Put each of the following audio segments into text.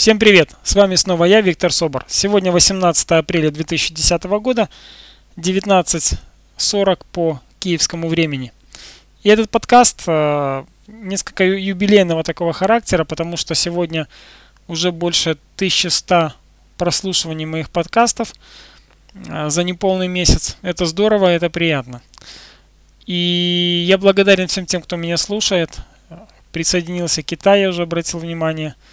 Всем привет! С вами снова я, Виктор Собор. Сегодня 18 апреля 2010 года, 19.40 по киевскому времени. И этот подкаст э, несколько юбилейного такого характера, потому что сегодня уже больше 1100 прослушиваний моих подкастов э, за неполный месяц. Это здорово, это приятно. И я благодарен всем тем, кто меня слушает. Присоединился Китай, я уже обратил внимание –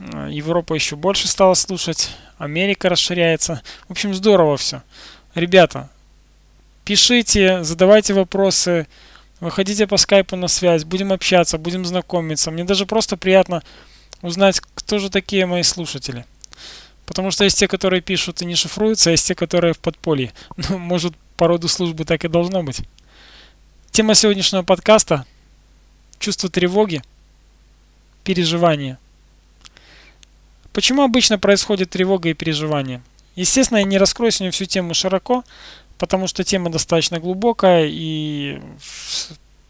Европа еще больше стала слушать, Америка расширяется. В общем, здорово все. Ребята, пишите, задавайте вопросы, выходите по скайпу на связь, будем общаться, будем знакомиться. Мне даже просто приятно узнать, кто же такие мои слушатели. Потому что есть те, которые пишут и не шифруются, а есть те, которые в подполье. Ну, может, по роду службы так и должно быть. Тема сегодняшнего подкаста – чувство тревоги, переживания – Почему обычно происходит тревога и переживание? Естественно, я не раскрою сегодня всю тему широко, потому что тема достаточно глубокая и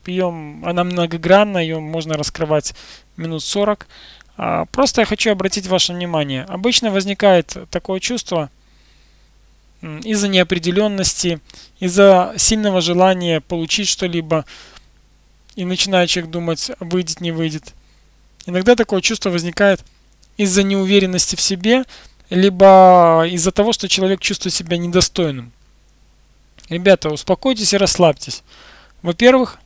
ее, она многогранна, ее можно раскрывать минут 40. А, просто я хочу обратить ваше внимание. Обычно возникает такое чувство из-за неопределенности, из-за сильного желания получить что-либо, и начинает человек думать, выйдет, не выйдет. Иногда такое чувство возникает – из-за неуверенности в себе, либо из-за того, что человек чувствует себя недостойным. Ребята, успокойтесь и расслабьтесь. Во-первых,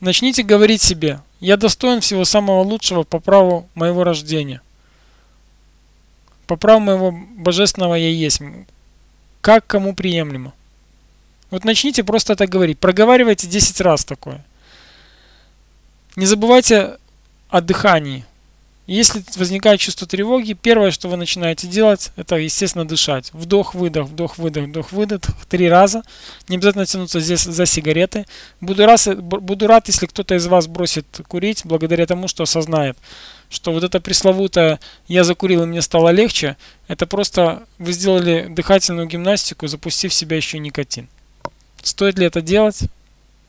начните говорить себе, я достоин всего самого лучшего по праву моего рождения. По праву моего божественного я есть. Как кому приемлемо. Вот начните просто это говорить. Проговаривайте 10 раз такое. Не забывайте о дыхании. Если возникает чувство тревоги, первое, что вы начинаете делать, это, естественно, дышать. Вдох-выдох, вдох-выдох, вдох-выдох, три раза. Не обязательно тянуться здесь за сигареты. Буду, раз, буду рад, если кто-то из вас бросит курить, благодаря тому, что осознает, что вот это пресловутое «я закурил и мне стало легче», это просто вы сделали дыхательную гимнастику, запустив в себя еще никотин. Стоит ли это делать?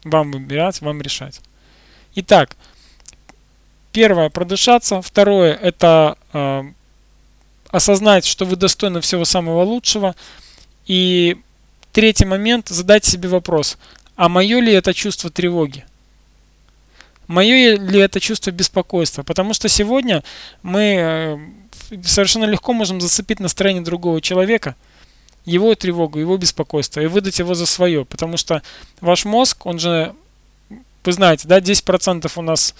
Вам выбирать, вам решать. Итак, Первое, продышаться. Второе, это э, осознать, что вы достойны всего самого лучшего. И третий момент, задать себе вопрос, а мое ли это чувство тревоги? Мое ли это чувство беспокойства? Потому что сегодня мы э, совершенно легко можем зацепить настроение другого человека, его тревогу, его беспокойство и выдать его за свое. Потому что ваш мозг, он же, вы знаете, да, 10% у нас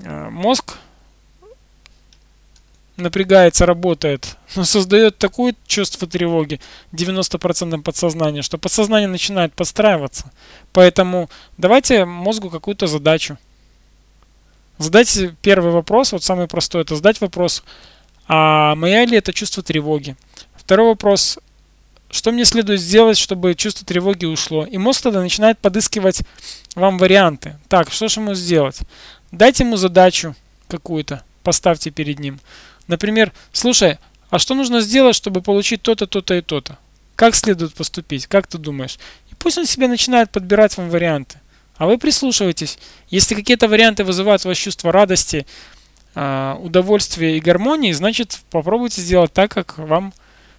мозг напрягается, работает, но создает такое чувство тревоги 90% подсознания, что подсознание начинает подстраиваться. Поэтому давайте мозгу какую-то задачу. Задайте первый вопрос, вот самый простой, это задать вопрос, а моя ли это чувство тревоги? Второй вопрос, что мне следует сделать, чтобы чувство тревоги ушло? И мозг тогда начинает подыскивать вам варианты. Так, что же ему сделать? Дайте ему задачу какую-то, поставьте перед ним. Например, слушай, а что нужно сделать, чтобы получить то-то, то-то и то-то? Как следует поступить? Как ты думаешь? И пусть он себе начинает подбирать вам варианты. А вы прислушивайтесь. Если какие-то варианты вызывают у вас чувство радости, а, удовольствия и гармонии, значит попробуйте сделать так, как вам,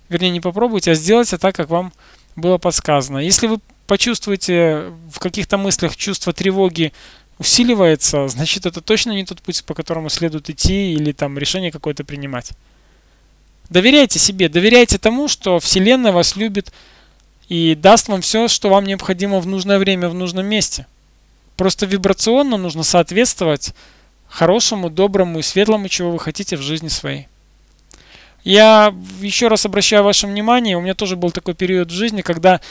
вернее не попробуйте, а сделайте так, как вам было подсказано. Если вы почувствуете в каких-то мыслях чувство тревоги, усиливается, значит это точно не тот путь, по которому следует идти или там решение какое-то принимать. Доверяйте себе, доверяйте тому, что Вселенная вас любит и даст вам все, что вам необходимо в нужное время, в нужном месте. Просто вибрационно нужно соответствовать хорошему, доброму и светлому, чего вы хотите в жизни своей. Я еще раз обращаю ваше внимание, у меня тоже был такой период в жизни, когда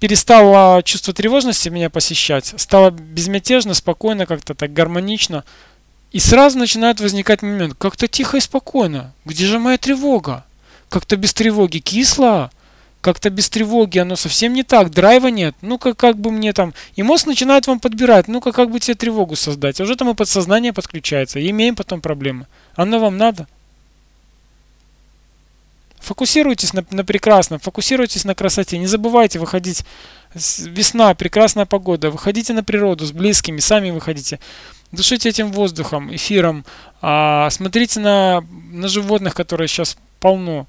перестало чувство тревожности меня посещать, стало безмятежно, спокойно, как-то так гармонично. И сразу начинает возникать момент, как-то тихо и спокойно. Где же моя тревога? Как-то без тревоги кисло, как-то без тревоги оно совсем не так, драйва нет. Ну-ка, как бы мне там... И мозг начинает вам подбирать, ну-ка, как бы тебе тревогу создать. А уже там и подсознание подключается, и имеем потом проблемы. Оно вам надо? Фокусируйтесь на, на прекрасном, фокусируйтесь на красоте. Не забывайте выходить. Весна, прекрасная погода. Выходите на природу с близкими, сами выходите. Дышите этим воздухом, эфиром. А, смотрите на, на животных, которые сейчас полно.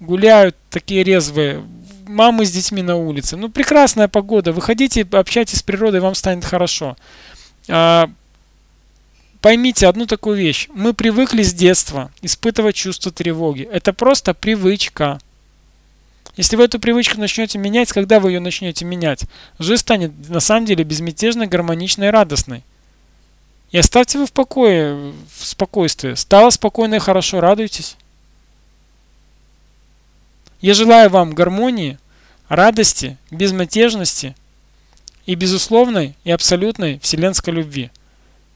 Гуляют такие резвые. Мамы с детьми на улице. Ну, прекрасная погода. Выходите, общайтесь с природой, вам станет хорошо. А, поймите одну такую вещь. Мы привыкли с детства испытывать чувство тревоги. Это просто привычка. Если вы эту привычку начнете менять, когда вы ее начнете менять, жизнь станет на самом деле безмятежной, гармоничной и радостной. И оставьте вы в покое, в спокойствии. Стало спокойно и хорошо, радуйтесь. Я желаю вам гармонии, радости, безмятежности и безусловной и абсолютной вселенской любви.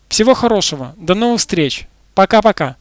Всего хорошего. До новых встреч. Пока-пока.